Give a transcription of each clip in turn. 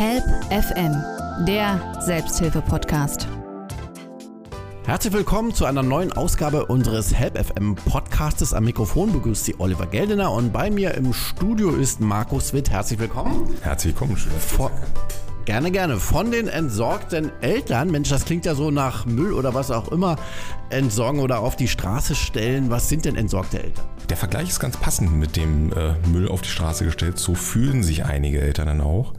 Help FM, der Selbsthilfe-Podcast. Herzlich willkommen zu einer neuen Ausgabe unseres Help FM Podcastes. Am Mikrofon begrüßt Sie Oliver Geldener und bei mir im Studio ist Markus Witt. Herzlich willkommen. Herzlich willkommen. Schön, Vor Gerne, gerne. Von den entsorgten Eltern, Mensch, das klingt ja so nach Müll oder was auch immer, entsorgen oder auf die Straße stellen. Was sind denn entsorgte Eltern? Der Vergleich ist ganz passend mit dem äh, Müll auf die Straße gestellt. So fühlen sich einige Eltern dann auch,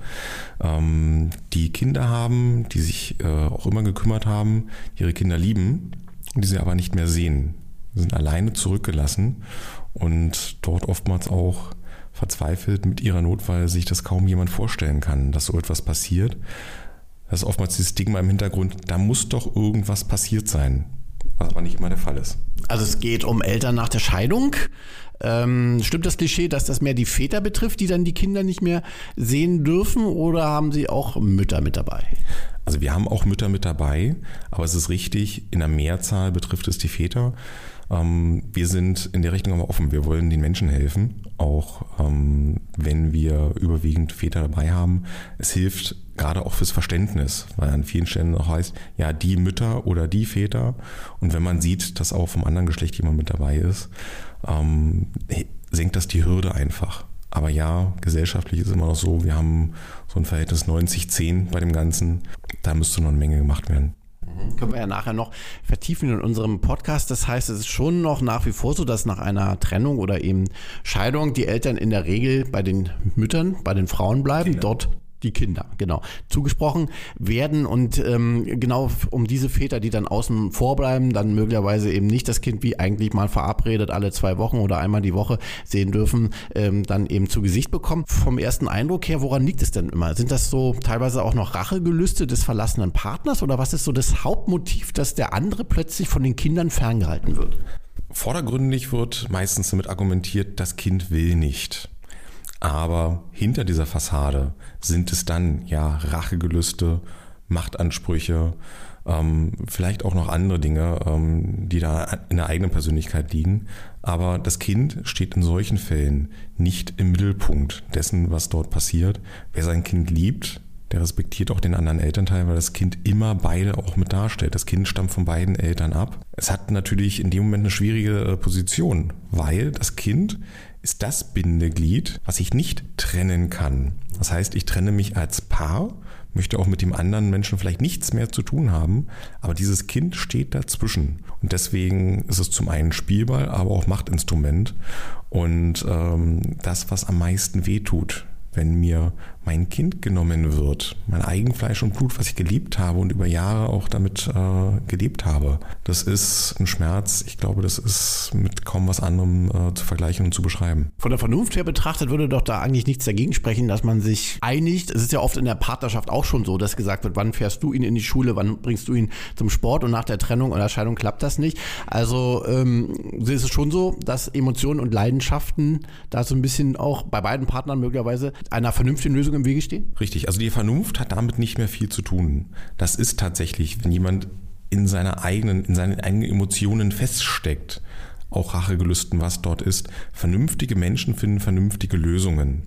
ähm, die Kinder haben, die sich äh, auch immer gekümmert haben, ihre Kinder lieben, die sie aber nicht mehr sehen. Sind alleine zurückgelassen und dort oftmals auch verzweifelt mit ihrer Not, weil sich das kaum jemand vorstellen kann, dass so etwas passiert. Das ist oftmals dieses Stigma im Hintergrund, da muss doch irgendwas passiert sein, was aber nicht immer der Fall ist. Also es geht um Eltern nach der Scheidung. Ähm, stimmt das Klischee, dass das mehr die Väter betrifft, die dann die Kinder nicht mehr sehen dürfen oder haben Sie auch Mütter mit dabei? Also wir haben auch Mütter mit dabei, aber es ist richtig, in der Mehrzahl betrifft es die Väter. Ähm, wir sind in der Richtung aber offen. Wir wollen den Menschen helfen, auch ähm, wenn wir überwiegend Väter dabei haben. Es hilft gerade auch fürs Verständnis, weil an vielen Stellen auch heißt, ja, die Mütter oder die Väter. Und wenn man sieht, dass auch vom anderen Geschlecht jemand mit dabei ist, ähm, senkt das die Hürde einfach. Aber ja, gesellschaftlich ist immer noch so, wir haben so ein Verhältnis 90-10 bei dem Ganzen. Da müsste noch eine Menge gemacht werden. Können wir ja nachher noch vertiefen in unserem Podcast. Das heißt, es ist schon noch nach wie vor so, dass nach einer Trennung oder eben Scheidung die Eltern in der Regel bei den Müttern, bei den Frauen bleiben, Kinder. dort die Kinder, genau, zugesprochen werden und ähm, genau um diese Väter, die dann außen vorbleiben, dann möglicherweise eben nicht das Kind wie eigentlich mal verabredet alle zwei Wochen oder einmal die Woche sehen dürfen, ähm, dann eben zu Gesicht bekommen. Vom ersten Eindruck her, woran liegt es denn immer? Sind das so teilweise auch noch Rachegelüste des verlassenen Partners oder was ist so das Hauptmotiv, dass der andere plötzlich von den Kindern ferngehalten wird? Vordergründig wird meistens damit argumentiert, das Kind will nicht. Aber hinter dieser Fassade sind es dann ja Rachegelüste, Machtansprüche, ähm, vielleicht auch noch andere Dinge, ähm, die da in der eigenen Persönlichkeit liegen. Aber das Kind steht in solchen Fällen nicht im Mittelpunkt dessen, was dort passiert. Wer sein Kind liebt, der respektiert auch den anderen Elternteil, weil das Kind immer beide auch mit darstellt. Das Kind stammt von beiden Eltern ab. Es hat natürlich in dem Moment eine schwierige äh, Position, weil das Kind ist das Bindeglied, was ich nicht trennen kann. Das heißt, ich trenne mich als Paar, möchte auch mit dem anderen Menschen vielleicht nichts mehr zu tun haben, aber dieses Kind steht dazwischen. Und deswegen ist es zum einen Spielball, aber auch Machtinstrument. Und ähm, das, was am meisten wehtut, wenn mir mein Kind genommen wird, mein Eigenfleisch und Blut, was ich geliebt habe und über Jahre auch damit äh, gelebt habe. Das ist ein Schmerz, ich glaube, das ist mit kaum was anderem äh, zu vergleichen und zu beschreiben. Von der Vernunft her betrachtet würde doch da eigentlich nichts dagegen sprechen, dass man sich einigt. Es ist ja oft in der Partnerschaft auch schon so, dass gesagt wird, wann fährst du ihn in die Schule, wann bringst du ihn zum Sport und nach der Trennung oder Scheidung klappt das nicht. Also ähm, ist es schon so, dass Emotionen und Leidenschaften da so ein bisschen auch bei beiden Partnern möglicherweise einer vernünftigen Lösung Lösung im Wege stehen? Richtig, also die Vernunft hat damit nicht mehr viel zu tun. Das ist tatsächlich, wenn jemand in seiner eigenen, in seinen eigenen Emotionen feststeckt, auch Rachegelüsten, was dort ist. Vernünftige Menschen finden vernünftige Lösungen.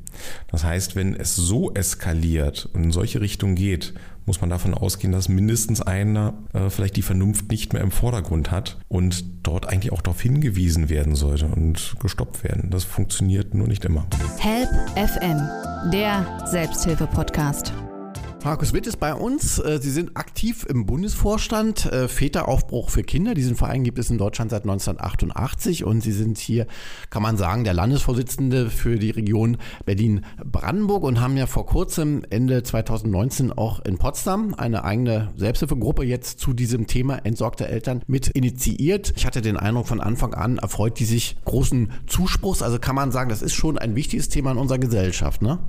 Das heißt, wenn es so eskaliert und in solche Richtungen geht, muss man davon ausgehen, dass mindestens einer äh, vielleicht die Vernunft nicht mehr im Vordergrund hat und dort eigentlich auch darauf hingewiesen werden sollte und gestoppt werden. Das funktioniert nur nicht immer. Help FM, der Selbsthilfe-Podcast. Markus Witt ist bei uns. Äh, Sie sind aktiv im Bundesvorstand äh, Väteraufbruch für Kinder. Diesen Verein gibt es in Deutschland seit 1988 und Sie sind hier, kann man sagen, der Landesvorsitzende für die Region Berlin-Brandenburg und haben ja vor kurzem, Ende 2019, auch in Potsdam eine eigene Selbsthilfegruppe jetzt zu diesem Thema entsorgte Eltern mit initiiert. Ich hatte den Eindruck, von Anfang an erfreut die sich großen Zuspruchs. Also kann man sagen, das ist schon ein wichtiges Thema in unserer Gesellschaft, ne?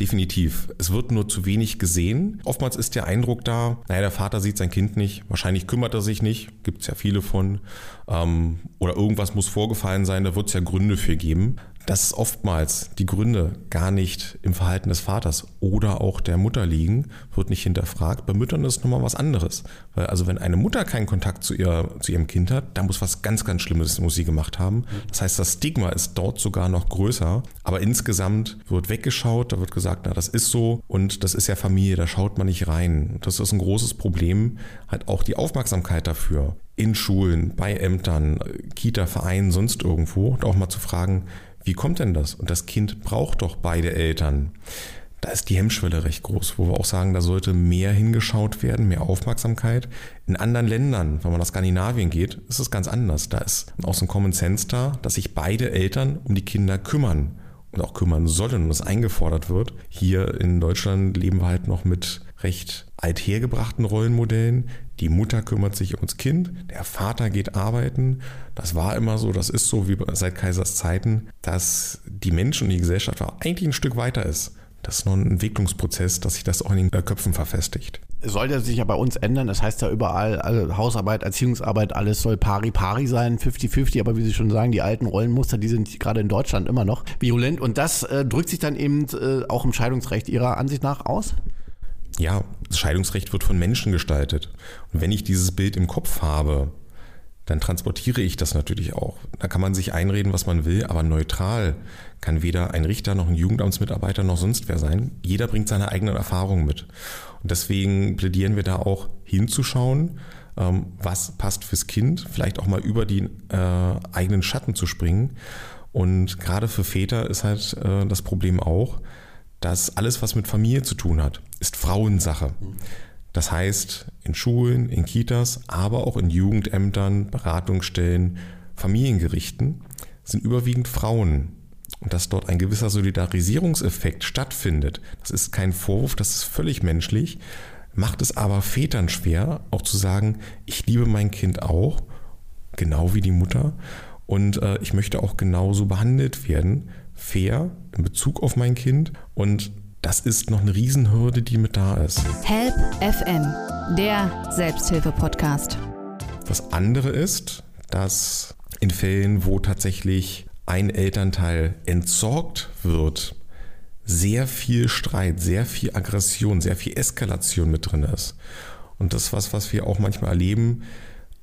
Definitiv. Es wird nur zu wenig gesehen. Oftmals ist der Eindruck da, naja, der Vater sieht sein Kind nicht, wahrscheinlich kümmert er sich nicht, gibt es ja viele von. Ähm, oder irgendwas muss vorgefallen sein, da wird es ja Gründe für geben. Dass oftmals die Gründe gar nicht im Verhalten des Vaters oder auch der Mutter liegen, wird nicht hinterfragt. Bei Müttern ist es nochmal was anderes. Weil also wenn eine Mutter keinen Kontakt zu, ihr, zu ihrem Kind hat, da muss was ganz, ganz Schlimmes muss sie gemacht haben. Das heißt, das Stigma ist dort sogar noch größer. Aber insgesamt wird weggeschaut, da wird gesagt, na, das ist so und das ist ja Familie, da schaut man nicht rein. Das ist ein großes Problem, halt auch die Aufmerksamkeit dafür in Schulen, bei Ämtern, Kita, Vereinen, sonst irgendwo, und auch mal zu fragen, wie kommt denn das? Und das Kind braucht doch beide Eltern. Da ist die Hemmschwelle recht groß, wo wir auch sagen, da sollte mehr hingeschaut werden, mehr Aufmerksamkeit. In anderen Ländern, wenn man nach Skandinavien geht, ist es ganz anders. Da ist auch so ein Common Sense da, dass sich beide Eltern um die Kinder kümmern und auch kümmern sollen und das eingefordert wird. Hier in Deutschland leben wir halt noch mit recht althergebrachten Rollenmodellen. Die Mutter kümmert sich ums Kind, der Vater geht arbeiten. Das war immer so, das ist so wie seit Kaisers Zeiten, dass die Menschen und die Gesellschaft eigentlich ein Stück weiter ist. Das ist noch ein Entwicklungsprozess, dass sich das auch in den Köpfen verfestigt. Soll der sich ja bei uns ändern? Das heißt ja überall, alle Hausarbeit, Erziehungsarbeit, alles soll pari-pari sein, 50-50, aber wie Sie schon sagen, die alten Rollenmuster, die sind gerade in Deutschland immer noch virulent und das äh, drückt sich dann eben äh, auch im Scheidungsrecht Ihrer Ansicht nach aus? Ja, das Scheidungsrecht wird von Menschen gestaltet. Und wenn ich dieses Bild im Kopf habe, dann transportiere ich das natürlich auch. Da kann man sich einreden, was man will, aber neutral kann weder ein Richter noch ein Jugendamtsmitarbeiter noch sonst wer sein. Jeder bringt seine eigenen Erfahrungen mit. Und deswegen plädieren wir da auch hinzuschauen, ähm, was passt fürs Kind, vielleicht auch mal über die äh, eigenen Schatten zu springen. Und gerade für Väter ist halt äh, das Problem auch, dass alles, was mit Familie zu tun hat, ist Frauensache. Das heißt, in Schulen, in Kitas, aber auch in Jugendämtern, Beratungsstellen, Familiengerichten sind überwiegend Frauen. Und dass dort ein gewisser Solidarisierungseffekt stattfindet, das ist kein Vorwurf, das ist völlig menschlich, macht es aber Vätern schwer, auch zu sagen, ich liebe mein Kind auch, genau wie die Mutter, und äh, ich möchte auch genauso behandelt werden, fair in Bezug auf mein Kind und das ist noch eine Riesenhürde, die mit da ist. Help FM, der Selbsthilfe-Podcast. Das andere ist, dass in Fällen, wo tatsächlich ein Elternteil entsorgt wird, sehr viel Streit, sehr viel Aggression, sehr viel Eskalation mit drin ist. Und das ist was, was wir auch manchmal erleben.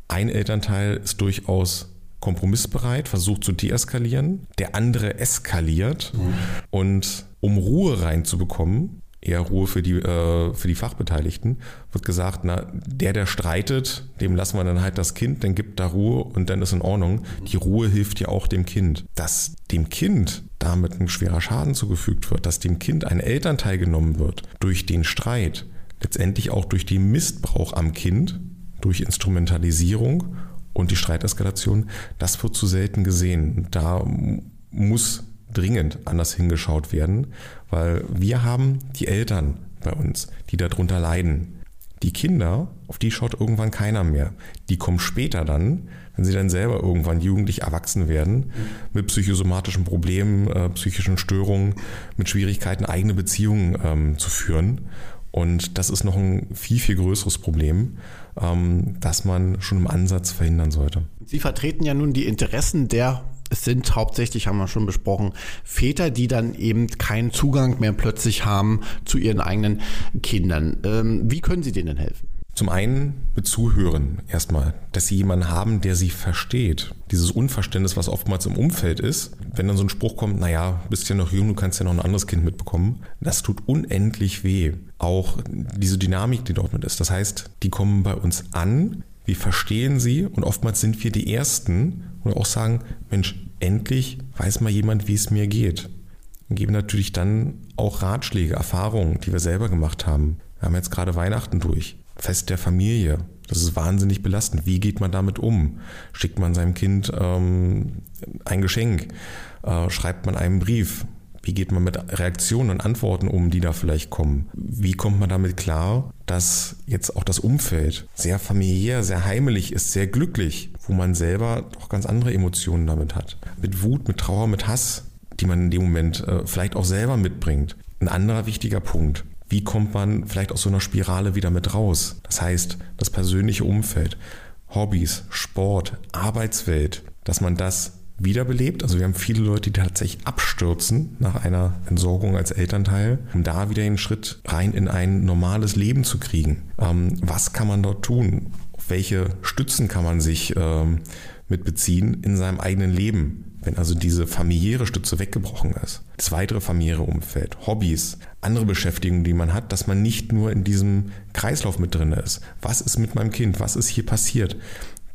Ein Elternteil ist durchaus kompromissbereit, versucht zu deeskalieren, der andere eskaliert mhm. und um Ruhe reinzubekommen, eher Ruhe für die, äh, für die Fachbeteiligten, wird gesagt, na, der, der streitet, dem lassen wir dann halt das Kind, dann gibt da Ruhe und dann ist in Ordnung. Die Ruhe hilft ja auch dem Kind. Dass dem Kind damit ein schwerer Schaden zugefügt wird, dass dem Kind ein Elternteil genommen wird durch den Streit, letztendlich auch durch den Missbrauch am Kind, durch Instrumentalisierung und die Streiteskalation, das wird zu selten gesehen. Da muss dringend anders hingeschaut werden, weil wir haben die Eltern bei uns, die darunter leiden. Die Kinder, auf die schaut irgendwann keiner mehr. Die kommen später dann, wenn sie dann selber irgendwann jugendlich erwachsen werden, mit psychosomatischen Problemen, äh, psychischen Störungen, mit Schwierigkeiten, eigene Beziehungen ähm, zu führen. Und das ist noch ein viel, viel größeres Problem. Ähm, das man schon im Ansatz verhindern sollte. Sie vertreten ja nun die Interessen der es sind hauptsächlich, haben wir schon besprochen, Väter, die dann eben keinen Zugang mehr plötzlich haben zu ihren eigenen Kindern. Ähm, wie können Sie denen helfen? Zum einen mit Zuhören erstmal, dass sie jemanden haben, der sie versteht. Dieses Unverständnis, was oftmals im Umfeld ist, wenn dann so ein Spruch kommt, naja, bist ja noch jung, du kannst ja noch ein anderes Kind mitbekommen, das tut unendlich weh. Auch diese Dynamik, die dort mit ist. Das heißt, die kommen bei uns an, wir verstehen sie und oftmals sind wir die Ersten, wir auch sagen, Mensch, endlich weiß mal jemand, wie es mir geht. Wir geben natürlich dann auch Ratschläge, Erfahrungen, die wir selber gemacht haben. Wir haben jetzt gerade Weihnachten durch. Fest der Familie. Das ist wahnsinnig belastend. Wie geht man damit um? Schickt man seinem Kind ähm, ein Geschenk? Äh, schreibt man einen Brief? Wie geht man mit Reaktionen und Antworten um, die da vielleicht kommen? Wie kommt man damit klar, dass jetzt auch das Umfeld sehr familiär, sehr heimelig ist, sehr glücklich, wo man selber doch ganz andere Emotionen damit hat? Mit Wut, mit Trauer, mit Hass, die man in dem Moment äh, vielleicht auch selber mitbringt. Ein anderer wichtiger Punkt wie kommt man vielleicht aus so einer Spirale wieder mit raus? Das heißt, das persönliche Umfeld, Hobbys, Sport, Arbeitswelt, dass man das wiederbelebt. Also wir haben viele Leute, die tatsächlich abstürzen nach einer Entsorgung als Elternteil, um da wieder den Schritt rein in ein normales Leben zu kriegen. Ähm, was kann man dort tun? Auf welche Stützen kann man sich ähm, mit beziehen in seinem eigenen Leben? Wenn also diese familiäre Stütze weggebrochen ist, das weitere familiäre Umfeld, Hobbys, andere Beschäftigungen, die man hat, dass man nicht nur in diesem Kreislauf mit drin ist. Was ist mit meinem Kind? Was ist hier passiert?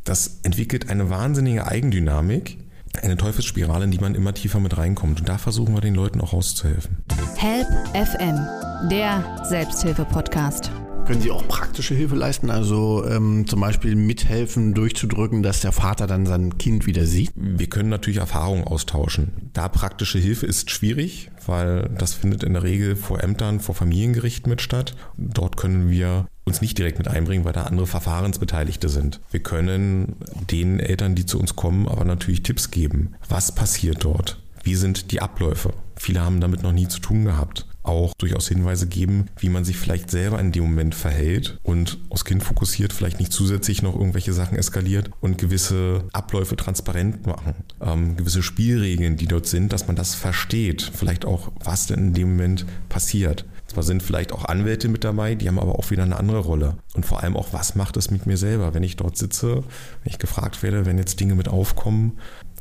Das entwickelt eine wahnsinnige Eigendynamik, eine Teufelsspirale, in die man immer tiefer mit reinkommt. Und da versuchen wir den Leuten auch rauszuhelfen. Help FM, der Selbsthilfe-Podcast. Können Sie auch praktische Hilfe leisten? Also ähm, zum Beispiel mithelfen, durchzudrücken, dass der Vater dann sein Kind wieder sieht? Wir können natürlich Erfahrungen austauschen. Da praktische Hilfe ist schwierig, weil das findet in der Regel vor Ämtern, vor Familiengerichten mit statt. Dort können wir uns nicht direkt mit einbringen, weil da andere Verfahrensbeteiligte sind. Wir können den Eltern, die zu uns kommen, aber natürlich Tipps geben. Was passiert dort? Wie sind die Abläufe? Viele haben damit noch nie zu tun gehabt auch durchaus Hinweise geben, wie man sich vielleicht selber in dem Moment verhält und aufs Kind fokussiert, vielleicht nicht zusätzlich noch irgendwelche Sachen eskaliert und gewisse Abläufe transparent machen, ähm, gewisse Spielregeln, die dort sind, dass man das versteht, vielleicht auch, was denn in dem Moment passiert. Zwar sind vielleicht auch Anwälte mit dabei, die haben aber auch wieder eine andere Rolle. Und vor allem auch, was macht es mit mir selber, wenn ich dort sitze, wenn ich gefragt werde, wenn jetzt Dinge mit aufkommen,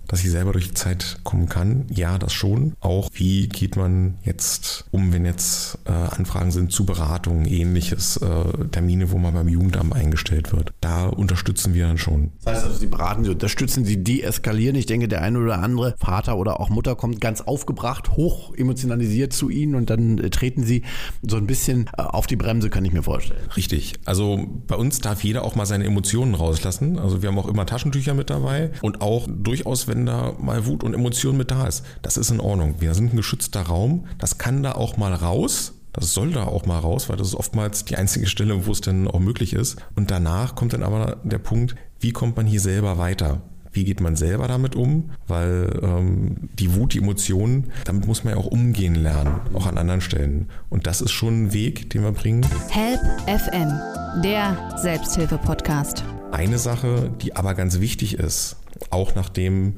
dass ich selber durch die Zeit kommen kann. Ja, das schon. Auch wie geht man jetzt um, wenn jetzt äh, Anfragen sind zu Beratungen, ähnliches, äh, Termine, wo man beim Jugendamt eingestellt wird. Da unterstützen wir dann schon. Das heißt also, Sie beraten, Sie unterstützen, Sie deeskalieren. Ich denke, der eine oder andere Vater oder auch Mutter kommt ganz aufgebracht, hoch emotionalisiert zu Ihnen und dann äh, treten Sie so ein bisschen äh, auf die Bremse, kann ich mir vorstellen. Richtig. Also bei uns darf jeder auch mal seine Emotionen rauslassen. Also wir haben auch immer Taschentücher mit dabei und auch durchaus, wenn wenn da mal Wut und Emotion mit da ist. Das ist in Ordnung. Wir sind ein geschützter Raum. Das kann da auch mal raus. Das soll da auch mal raus, weil das ist oftmals die einzige Stelle, wo es dann auch möglich ist. Und danach kommt dann aber der Punkt, wie kommt man hier selber weiter? Wie geht man selber damit um? Weil ähm, die Wut, die Emotionen, damit muss man ja auch umgehen lernen, auch an anderen Stellen. Und das ist schon ein Weg, den wir bringen. Help FM, der Selbsthilfe-Podcast. Eine Sache, die aber ganz wichtig ist, auch nachdem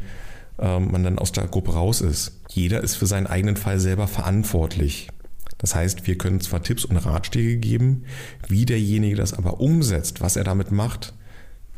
ähm, man dann aus der Gruppe raus ist. Jeder ist für seinen eigenen Fall selber verantwortlich. Das heißt, wir können zwar Tipps und Ratschläge geben, wie derjenige das aber umsetzt, was er damit macht,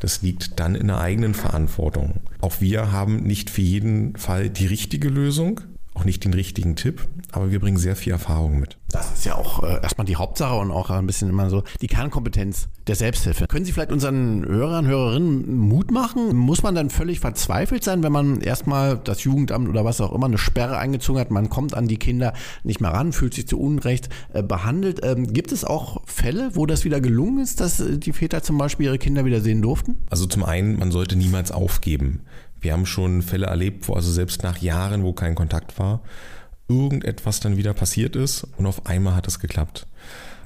das liegt dann in der eigenen Verantwortung. Auch wir haben nicht für jeden Fall die richtige Lösung, auch nicht den richtigen Tipp, aber wir bringen sehr viel Erfahrung mit. Das ist ja auch äh, erstmal die Hauptsache und auch ein bisschen immer so die Kernkompetenz der Selbsthilfe. Können Sie vielleicht unseren Hörern, Hörerinnen Mut machen? Muss man dann völlig verzweifelt sein, wenn man erstmal das Jugendamt oder was auch immer eine Sperre eingezogen hat? Man kommt an die Kinder nicht mehr ran, fühlt sich zu Unrecht äh, behandelt. Ähm, gibt es auch Fälle, wo das wieder gelungen ist, dass äh, die Väter zum Beispiel ihre Kinder wieder sehen durften? Also zum einen, man sollte niemals aufgeben. Wir haben schon Fälle erlebt, wo also selbst nach Jahren, wo kein Kontakt war, irgendetwas dann wieder passiert ist und auf einmal hat es geklappt.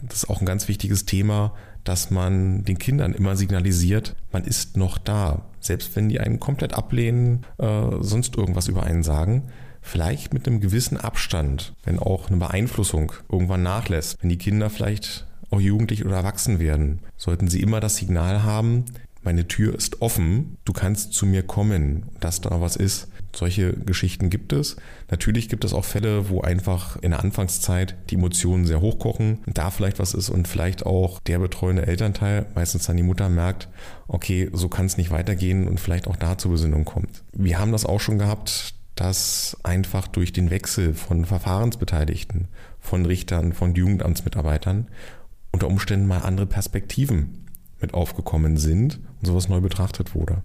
Das ist auch ein ganz wichtiges Thema, dass man den Kindern immer signalisiert, man ist noch da. Selbst wenn die einen komplett ablehnen, äh, sonst irgendwas über einen sagen, vielleicht mit einem gewissen Abstand, wenn auch eine Beeinflussung irgendwann nachlässt, wenn die Kinder vielleicht auch jugendlich oder erwachsen werden, sollten sie immer das Signal haben, meine Tür ist offen, du kannst zu mir kommen, dass da was ist. Solche Geschichten gibt es. Natürlich gibt es auch Fälle, wo einfach in der Anfangszeit die Emotionen sehr hochkochen, da vielleicht was ist und vielleicht auch der betreuende Elternteil, meistens dann die Mutter, merkt, okay, so kann es nicht weitergehen und vielleicht auch da zur Besinnung kommt. Wir haben das auch schon gehabt, dass einfach durch den Wechsel von Verfahrensbeteiligten, von Richtern, von Jugendamtsmitarbeitern unter Umständen mal andere Perspektiven mit aufgekommen sind und sowas neu betrachtet wurde.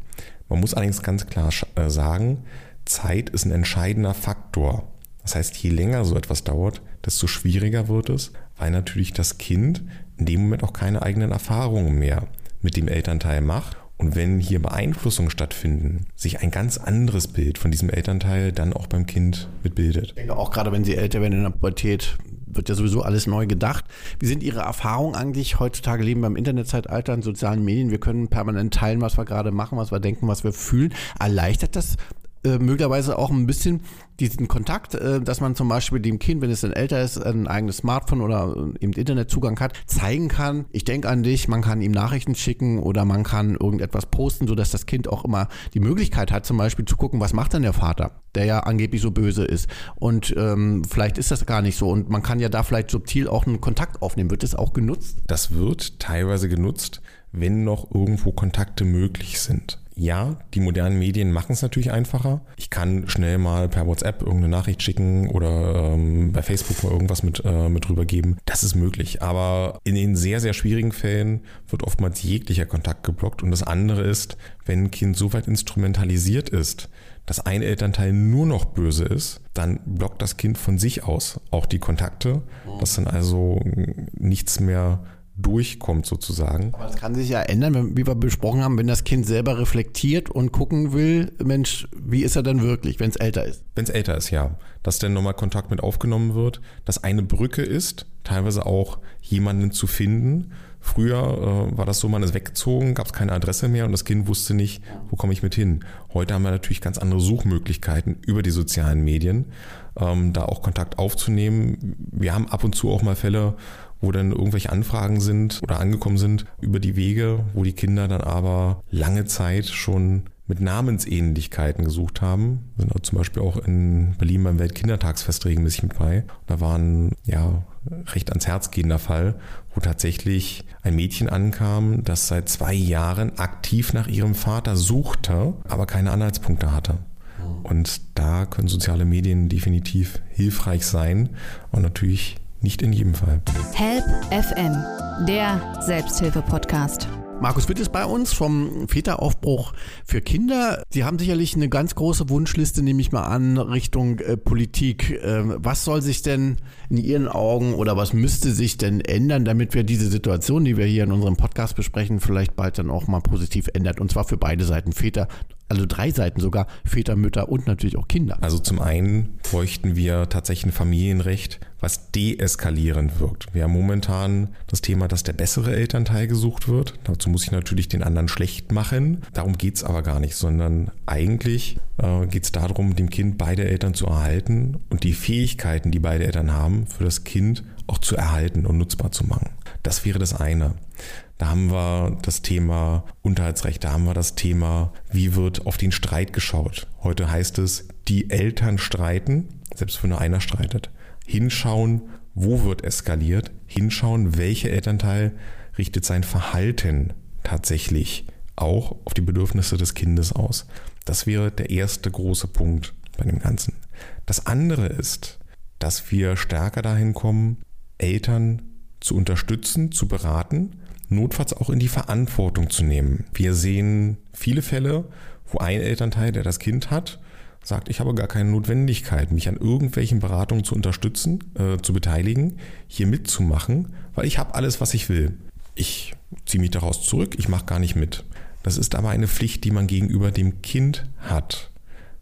Man muss allerdings ganz klar äh, sagen, Zeit ist ein entscheidender Faktor. Das heißt, je länger so etwas dauert, desto schwieriger wird es, weil natürlich das Kind in dem Moment auch keine eigenen Erfahrungen mehr mit dem Elternteil macht. Und wenn hier Beeinflussungen stattfinden, sich ein ganz anderes Bild von diesem Elternteil dann auch beim Kind mitbildet. Ich denke auch gerade, wenn sie älter werden in der Pubertät, wird ja sowieso alles neu gedacht. Wie sind Ihre Erfahrungen eigentlich? Heutzutage leben wir im Internetzeitalter, in sozialen Medien. Wir können permanent teilen, was wir gerade machen, was wir denken, was wir fühlen. Erleichtert das äh, möglicherweise auch ein bisschen diesen Kontakt, äh, dass man zum Beispiel dem Kind, wenn es dann älter ist, ein eigenes Smartphone oder äh, eben Internetzugang hat, zeigen kann, ich denke an dich, man kann ihm Nachrichten schicken oder man kann irgendetwas posten, sodass das Kind auch immer die Möglichkeit hat, zum Beispiel zu gucken, was macht denn der Vater, der ja angeblich so böse ist. Und ähm, vielleicht ist das gar nicht so. Und man kann ja da vielleicht subtil auch einen Kontakt aufnehmen. Wird das auch genutzt? Das wird teilweise genutzt, wenn noch irgendwo Kontakte möglich sind ja, die modernen Medien machen es natürlich einfacher. Ich kann schnell mal per WhatsApp irgendeine Nachricht schicken oder ähm, bei Facebook mal irgendwas mit, äh, mit rübergeben. Das ist möglich. Aber in den sehr, sehr schwierigen Fällen wird oftmals jeglicher Kontakt geblockt. Und das andere ist, wenn ein Kind so weit instrumentalisiert ist, dass ein Elternteil nur noch böse ist, dann blockt das Kind von sich aus auch die Kontakte, dass dann also nichts mehr durchkommt sozusagen. Aber das kann sich ja ändern, wie wir besprochen haben, wenn das Kind selber reflektiert und gucken will, Mensch, wie ist er denn wirklich, wenn es älter ist? Wenn es älter ist, ja. Dass dann nochmal Kontakt mit aufgenommen wird, dass eine Brücke ist, teilweise auch jemanden zu finden. Früher äh, war das so, man ist weggezogen, gab es keine Adresse mehr und das Kind wusste nicht, wo komme ich mit hin. Heute haben wir natürlich ganz andere Suchmöglichkeiten über die sozialen Medien, ähm, da auch Kontakt aufzunehmen. Wir haben ab und zu auch mal Fälle, wo dann irgendwelche Anfragen sind oder angekommen sind über die Wege, wo die Kinder dann aber lange Zeit schon mit Namensähnlichkeiten gesucht haben. Sind auch zum Beispiel auch in Berlin beim Weltkindertagsfest regelmäßig mit bei. Da war ein ja, recht ans Herz gehender Fall, wo tatsächlich ein Mädchen ankam, das seit zwei Jahren aktiv nach ihrem Vater suchte, aber keine Anhaltspunkte hatte. Und da können soziale Medien definitiv hilfreich sein und natürlich nicht in jedem Fall. Help FM, der Selbsthilfe-Podcast. Markus Witt ist bei uns vom Väteraufbruch für Kinder. Sie haben sicherlich eine ganz große Wunschliste, nehme ich mal an, Richtung äh, Politik. Äh, was soll sich denn in Ihren Augen oder was müsste sich denn ändern, damit wir diese Situation, die wir hier in unserem Podcast besprechen, vielleicht bald dann auch mal positiv ändert? Und zwar für beide Seiten, Väter also drei Seiten sogar, Väter, Mütter und natürlich auch Kinder. Also zum einen bräuchten wir tatsächlich ein Familienrecht, was deeskalierend wirkt. Wir haben momentan das Thema, dass der bessere Elternteil gesucht wird. Dazu muss ich natürlich den anderen schlecht machen. Darum geht es aber gar nicht, sondern eigentlich äh, geht es darum, dem Kind beide Eltern zu erhalten und die Fähigkeiten, die beide Eltern haben, für das Kind auch zu erhalten und nutzbar zu machen. Das wäre das eine. Da haben wir das Thema Unterhaltsrecht, da haben wir das Thema, wie wird auf den Streit geschaut. Heute heißt es, die Eltern streiten, selbst wenn nur einer streitet. Hinschauen, wo wird eskaliert, hinschauen, welcher Elternteil richtet sein Verhalten tatsächlich auch auf die Bedürfnisse des Kindes aus. Das wäre der erste große Punkt bei dem Ganzen. Das andere ist, dass wir stärker dahin kommen, Eltern zu unterstützen, zu beraten, notfalls auch in die Verantwortung zu nehmen. Wir sehen viele Fälle, wo ein Elternteil, der das Kind hat, sagt, ich habe gar keine Notwendigkeit, mich an irgendwelchen Beratungen zu unterstützen, äh, zu beteiligen, hier mitzumachen, weil ich habe alles, was ich will. Ich ziehe mich daraus zurück, ich mache gar nicht mit. Das ist aber eine Pflicht, die man gegenüber dem Kind hat.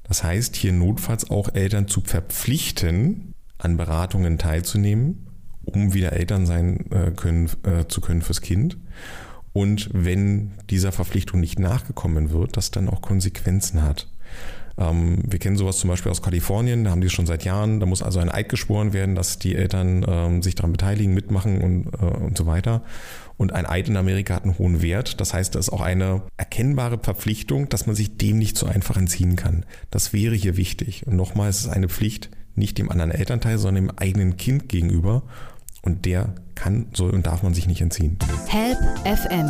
Das heißt, hier notfalls auch Eltern zu verpflichten, an Beratungen teilzunehmen um wieder Eltern sein äh, können, äh, zu können fürs Kind. Und wenn dieser Verpflichtung nicht nachgekommen wird, das dann auch Konsequenzen hat. Ähm, wir kennen sowas zum Beispiel aus Kalifornien, da haben die schon seit Jahren, da muss also ein Eid geschworen werden, dass die Eltern ähm, sich daran beteiligen, mitmachen und, äh, und so weiter. Und ein Eid in Amerika hat einen hohen Wert. Das heißt, das ist auch eine erkennbare Verpflichtung, dass man sich dem nicht so einfach entziehen kann. Das wäre hier wichtig. Und nochmal, es ist eine Pflicht, nicht dem anderen Elternteil, sondern dem eigenen Kind gegenüber. Und der kann, soll und darf man sich nicht entziehen. Help FM,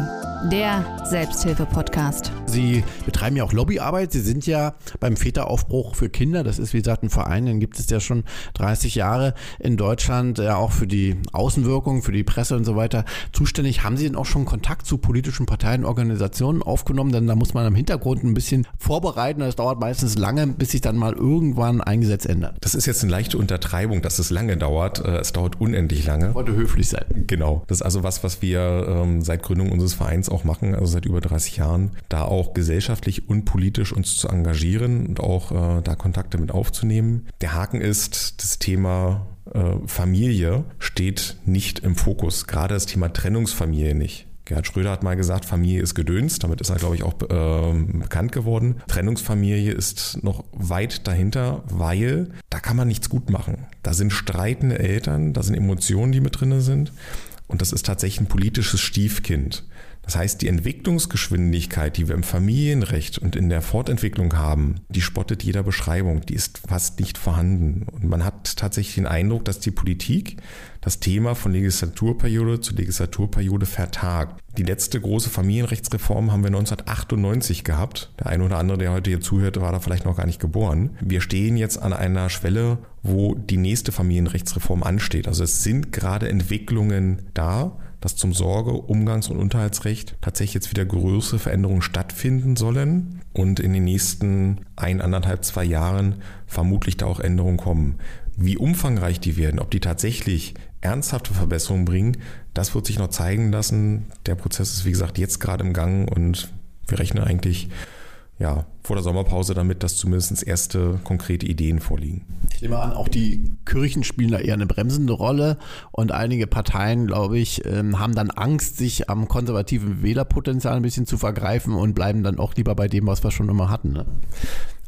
der Selbsthilfe-Podcast. Sie betreiben ja auch Lobbyarbeit. Sie sind ja beim Väteraufbruch für Kinder. Das ist, wie gesagt, ein Verein, den gibt es ja schon 30 Jahre in Deutschland, ja auch für die Außenwirkung, für die Presse und so weiter zuständig. Haben Sie denn auch schon Kontakt zu politischen Parteien, Organisationen aufgenommen? Denn da muss man im Hintergrund ein bisschen vorbereiten. Das dauert meistens lange, bis sich dann mal irgendwann ein Gesetz ändert. Das ist jetzt eine leichte Untertreibung, dass es lange dauert. Äh, es dauert unendlich lange. Ich wollte höflich sein. Genau. Das ist also was, was wir ähm, seit Gründung unseres Vereins auch machen, also seit über 30 Jahren, da auch gesellschaftlich und politisch uns zu engagieren und auch äh, da Kontakte mit aufzunehmen. Der Haken ist, das Thema äh, Familie steht nicht im Fokus, gerade das Thema Trennungsfamilie nicht Gerhard Schröder hat mal gesagt, Familie ist Gedöns. Damit ist er, glaube ich, auch äh, bekannt geworden. Trennungsfamilie ist noch weit dahinter, weil da kann man nichts gut machen. Da sind streitende Eltern, da sind Emotionen, die mit drin sind. Und das ist tatsächlich ein politisches Stiefkind. Das heißt, die Entwicklungsgeschwindigkeit, die wir im Familienrecht und in der Fortentwicklung haben, die spottet jeder Beschreibung, die ist fast nicht vorhanden. Und man hat tatsächlich den Eindruck, dass die Politik das Thema von Legislaturperiode zu Legislaturperiode vertagt. Die letzte große Familienrechtsreform haben wir 1998 gehabt. Der eine oder andere, der heute hier zuhört, war da vielleicht noch gar nicht geboren. Wir stehen jetzt an einer Schwelle, wo die nächste Familienrechtsreform ansteht. Also es sind gerade Entwicklungen da dass zum Sorge-, Umgangs- und Unterhaltsrecht tatsächlich jetzt wieder größere Veränderungen stattfinden sollen und in den nächsten ein, anderthalb, zwei Jahren vermutlich da auch Änderungen kommen. Wie umfangreich die werden, ob die tatsächlich ernsthafte Verbesserungen bringen, das wird sich noch zeigen lassen. Der Prozess ist, wie gesagt, jetzt gerade im Gang und wir rechnen eigentlich ja, vor der Sommerpause damit, dass zumindest erste konkrete Ideen vorliegen. Ich nehme an, auch die Kirchen spielen da eher eine bremsende Rolle und einige Parteien, glaube ich, ähm, haben dann Angst, sich am konservativen Wählerpotenzial ein bisschen zu vergreifen und bleiben dann auch lieber bei dem, was wir schon immer hatten. Ne?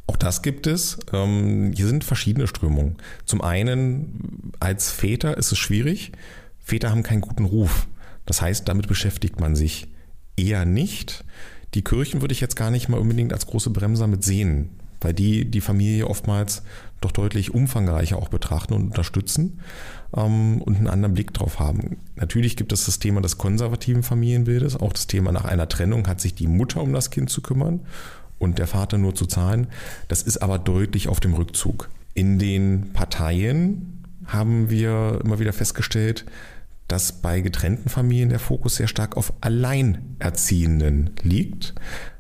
Auch das gibt es. Ähm, hier sind verschiedene Strömungen. Zum einen, als Väter ist es schwierig. Väter haben keinen guten Ruf. Das heißt, damit beschäftigt man sich eher nicht. Die Kirchen würde ich jetzt gar nicht mal unbedingt als große Bremser mit sehen, weil die die Familie oftmals doch deutlich umfangreicher auch betrachten und unterstützen ähm, und einen anderen Blick drauf haben. Natürlich gibt es das Thema des konservativen Familienbildes, auch das Thema nach einer Trennung hat sich die Mutter um das Kind zu kümmern und der Vater nur zu zahlen. Das ist aber deutlich auf dem Rückzug. In den Parteien haben wir immer wieder festgestellt, dass bei getrennten Familien der Fokus sehr stark auf Alleinerziehenden liegt.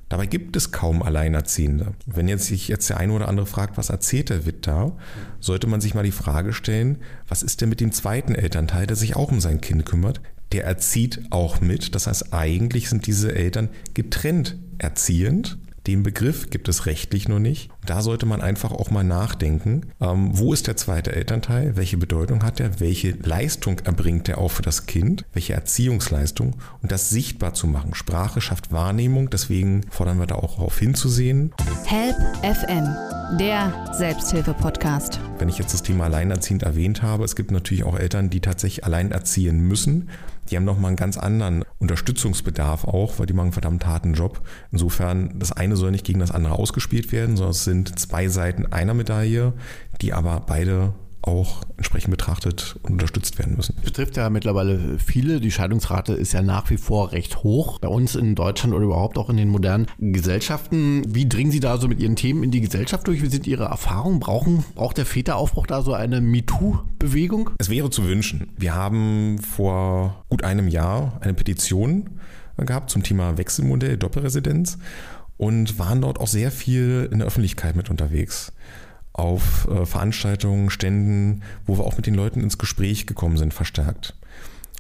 Dabei gibt es kaum Alleinerziehende. Wenn jetzt sich jetzt der eine oder andere fragt, was erzählt der Witt da, sollte man sich mal die Frage stellen, was ist denn mit dem zweiten Elternteil, der sich auch um sein Kind kümmert? Der erzieht auch mit. Das heißt, eigentlich sind diese Eltern getrennt erziehend den Begriff gibt es rechtlich noch nicht. Da sollte man einfach auch mal nachdenken, ähm, wo ist der zweite Elternteil, welche Bedeutung hat er, welche Leistung erbringt er auch für das Kind, welche Erziehungsleistung und das sichtbar zu machen. Sprache schafft Wahrnehmung, deswegen fordern wir da auch darauf hinzusehen. Help FM, der Selbsthilfe-Podcast. Wenn ich jetzt das Thema Alleinerziehend erwähnt habe, es gibt natürlich auch Eltern, die tatsächlich allein erziehen müssen die haben nochmal einen ganz anderen Unterstützungsbedarf auch, weil die machen einen verdammt harten Job. Insofern, das eine soll nicht gegen das andere ausgespielt werden, sondern es sind zwei Seiten einer Medaille, die aber beide auch entsprechend betrachtet und unterstützt werden müssen. Das betrifft ja mittlerweile viele. Die Scheidungsrate ist ja nach wie vor recht hoch. Bei uns in Deutschland oder überhaupt auch in den modernen Gesellschaften. Wie dringen Sie da so mit Ihren Themen in die Gesellschaft durch? Wie sind Ihre Erfahrungen? Brauchen, braucht der Väteraufbruch da so eine MeToo-Bewegung? Es wäre zu wünschen. Wir haben vor gut einem Jahr eine Petition gehabt zum Thema Wechselmodell, Doppelresidenz und waren dort auch sehr viel in der Öffentlichkeit mit unterwegs auf äh, Veranstaltungen, Ständen, wo wir auch mit den Leuten ins Gespräch gekommen sind, verstärkt.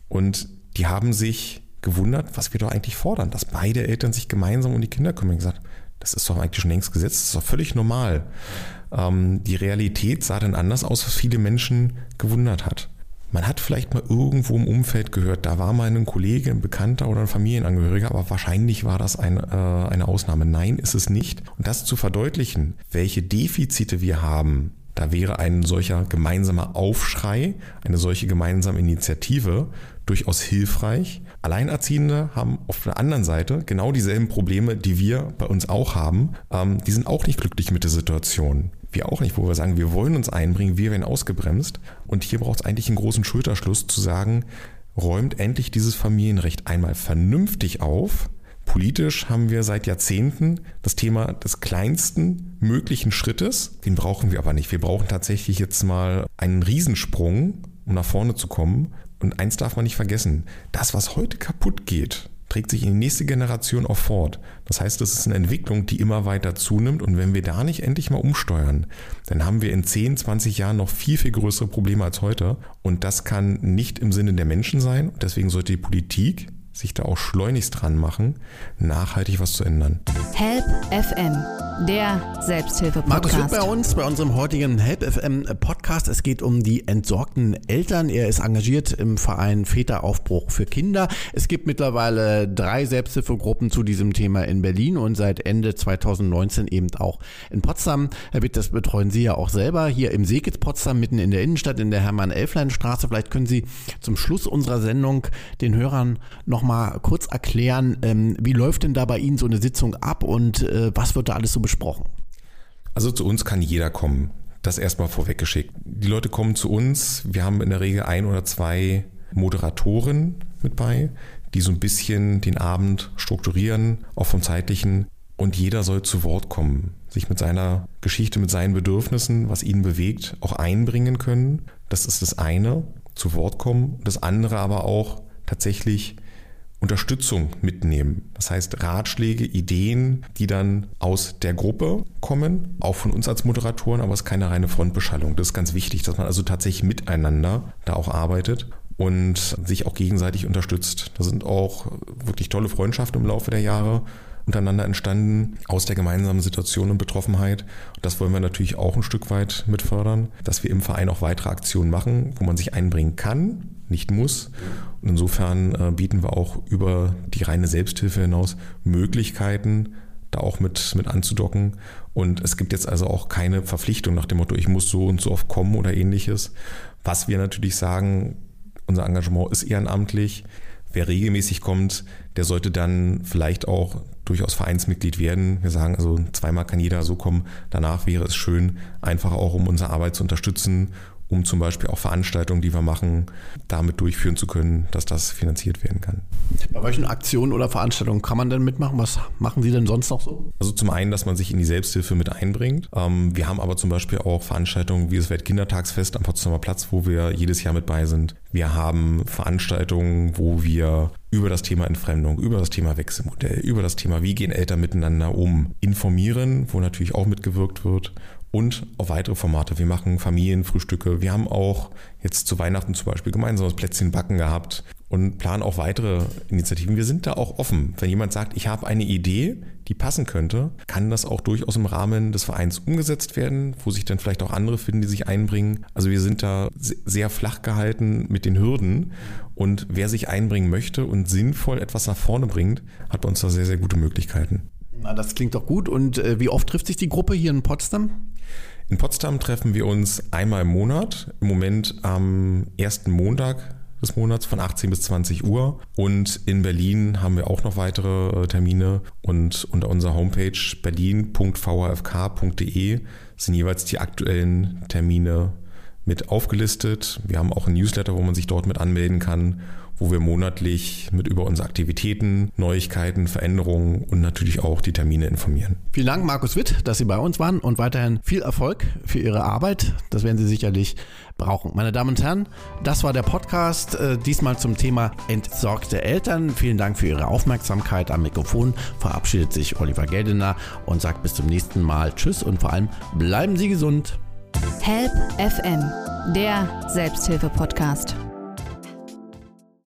Und die haben sich gewundert, was wir doch eigentlich fordern, dass beide Eltern sich gemeinsam um die Kinder kümmern. Gesagt, das ist doch eigentlich schon längst gesetzt, das ist doch völlig normal. Ähm, die Realität sah dann anders aus, was viele Menschen gewundert hat. Man hat vielleicht mal irgendwo im Umfeld gehört, da war mal ein Kollege, ein Bekannter oder ein Familienangehöriger, aber wahrscheinlich war das ein, äh, eine Ausnahme. Nein, ist es nicht. Und das zu verdeutlichen, welche Defizite wir haben, da wäre ein solcher gemeinsamer Aufschrei, eine solche gemeinsame Initiative durchaus hilfreich. Alleinerziehende haben auf der anderen Seite genau dieselben Probleme, die wir bei uns auch haben. Ähm, die sind auch nicht glücklich mit der Situation wir auch nicht, wo wir sagen, wir wollen uns einbringen, wir werden ausgebremst. Und hier braucht es eigentlich einen großen Schulterschluss zu sagen, räumt endlich dieses Familienrecht einmal vernünftig auf. Politisch haben wir seit Jahrzehnten das Thema des kleinsten möglichen Schrittes. Den brauchen wir aber nicht. Wir brauchen tatsächlich jetzt mal einen Riesensprung, um nach vorne zu kommen. Und eins darf man nicht vergessen. Das, was heute kaputt geht, trägt sich in die nächste Generation auch fort. Das heißt, das ist eine Entwicklung, die immer weiter zunimmt und wenn wir da nicht endlich mal umsteuern, dann haben wir in 10, 20 Jahren noch viel, viel größere Probleme als heute und das kann nicht im Sinne der Menschen sein. Deswegen sollte die Politik sich da auch schleunigst dran machen, nachhaltig was zu ändern. Help FM, der Selbsthilfe-Podcast. Markus Witt bei uns, bei unserem heutigen Help FM Podcast. Es geht um die entsorgten Eltern. Er ist engagiert im Verein Väteraufbruch für Kinder. Es gibt mittlerweile drei Selbsthilfegruppen zu diesem Thema in Berlin und seit Ende 2019 eben auch in Potsdam. Herr Witt, das betreuen Sie ja auch selber hier im Seekitz Potsdam, mitten in der Innenstadt, in der Hermann-Elflein-Straße. Vielleicht können Sie zum Schluss unserer Sendung den Hörern noch mal kurz erklären, ähm, wie läuft denn da bei Ihnen so eine Sitzung ab und äh, was wird da alles so besprochen? Also zu uns kann jeder kommen. Das erstmal vorweggeschickt. Die Leute kommen zu uns. Wir haben in der Regel ein oder zwei Moderatoren mit bei, die so ein bisschen den Abend strukturieren, auch vom zeitlichen. Und jeder soll zu Wort kommen, sich mit seiner Geschichte, mit seinen Bedürfnissen, was ihn bewegt, auch einbringen können. Das ist das eine, zu Wort kommen. Das andere aber auch tatsächlich Unterstützung mitnehmen. Das heißt Ratschläge, Ideen, die dann aus der Gruppe kommen, auch von uns als Moderatoren, aber es ist keine reine Frontbeschallung. Das ist ganz wichtig, dass man also tatsächlich miteinander da auch arbeitet und sich auch gegenseitig unterstützt. Da sind auch wirklich tolle Freundschaften im Laufe der Jahre untereinander entstanden aus der gemeinsamen Situation und Betroffenheit. Und das wollen wir natürlich auch ein Stück weit mit fördern, dass wir im Verein auch weitere Aktionen machen, wo man sich einbringen kann, nicht muss. Und insofern äh, bieten wir auch über die reine Selbsthilfe hinaus Möglichkeiten, da auch mit, mit anzudocken. Und es gibt jetzt also auch keine Verpflichtung nach dem Motto, ich muss so und so oft kommen oder ähnliches. Was wir natürlich sagen, unser Engagement ist ehrenamtlich. Wer regelmäßig kommt, der sollte dann vielleicht auch durchaus Vereinsmitglied werden. Wir sagen also, zweimal kann jeder so kommen. Danach wäre es schön, einfach auch um unsere Arbeit zu unterstützen um zum Beispiel auch Veranstaltungen, die wir machen, damit durchführen zu können, dass das finanziert werden kann. Bei welchen Aktionen oder Veranstaltungen kann man denn mitmachen? Was machen Sie denn sonst noch so? Also zum einen, dass man sich in die Selbsthilfe mit einbringt. Ähm, wir haben aber zum Beispiel auch Veranstaltungen wie das Weltkindertagsfest am Potsdamer Platz, wo wir jedes Jahr mit bei sind. Wir haben Veranstaltungen, wo wir über das Thema Entfremdung, über das Thema Wechselmodell, über das Thema, wie gehen Eltern miteinander um, informieren, wo natürlich auch mitgewirkt wird und auch weitere Formate. Wir machen Familienfrühstücke. Wir haben auch jetzt zu Weihnachten zum Beispiel gemeinsames Plätzchen backen gehabt und planen auch weitere Initiativen. Wir sind da auch offen. Wenn jemand sagt, ich habe eine Idee, die passen könnte, kann das auch durchaus im Rahmen des Vereins umgesetzt werden, wo sich dann vielleicht auch andere finden, die sich einbringen. Also wir sind da sehr flach gehalten mit den Hürden und wer sich einbringen möchte und sinnvoll etwas nach vorne bringt, hat bei uns da sehr, sehr gute Möglichkeiten. Na, das klingt doch gut. Und äh, wie oft trifft sich die Gruppe hier in Potsdam? In Potsdam treffen wir uns einmal im Monat, im Moment am ersten Montag des Monats von 18 bis 20 Uhr. Und in Berlin haben wir auch noch weitere äh, Termine und unter unserer Homepage berlin.vrfk.de sind jeweils die aktuellen Termine mit aufgelistet. Wir haben auch ein Newsletter, wo man sich dort mit anmelden kann wo wir monatlich mit über unsere Aktivitäten, Neuigkeiten, Veränderungen und natürlich auch die Termine informieren. Vielen Dank, Markus Witt, dass Sie bei uns waren und weiterhin viel Erfolg für Ihre Arbeit. Das werden Sie sicherlich brauchen. Meine Damen und Herren, das war der Podcast, äh, diesmal zum Thema entsorgte Eltern. Vielen Dank für Ihre Aufmerksamkeit. Am Mikrofon verabschiedet sich Oliver Geldener und sagt bis zum nächsten Mal Tschüss und vor allem bleiben Sie gesund. Help FM, der Selbsthilfe-Podcast.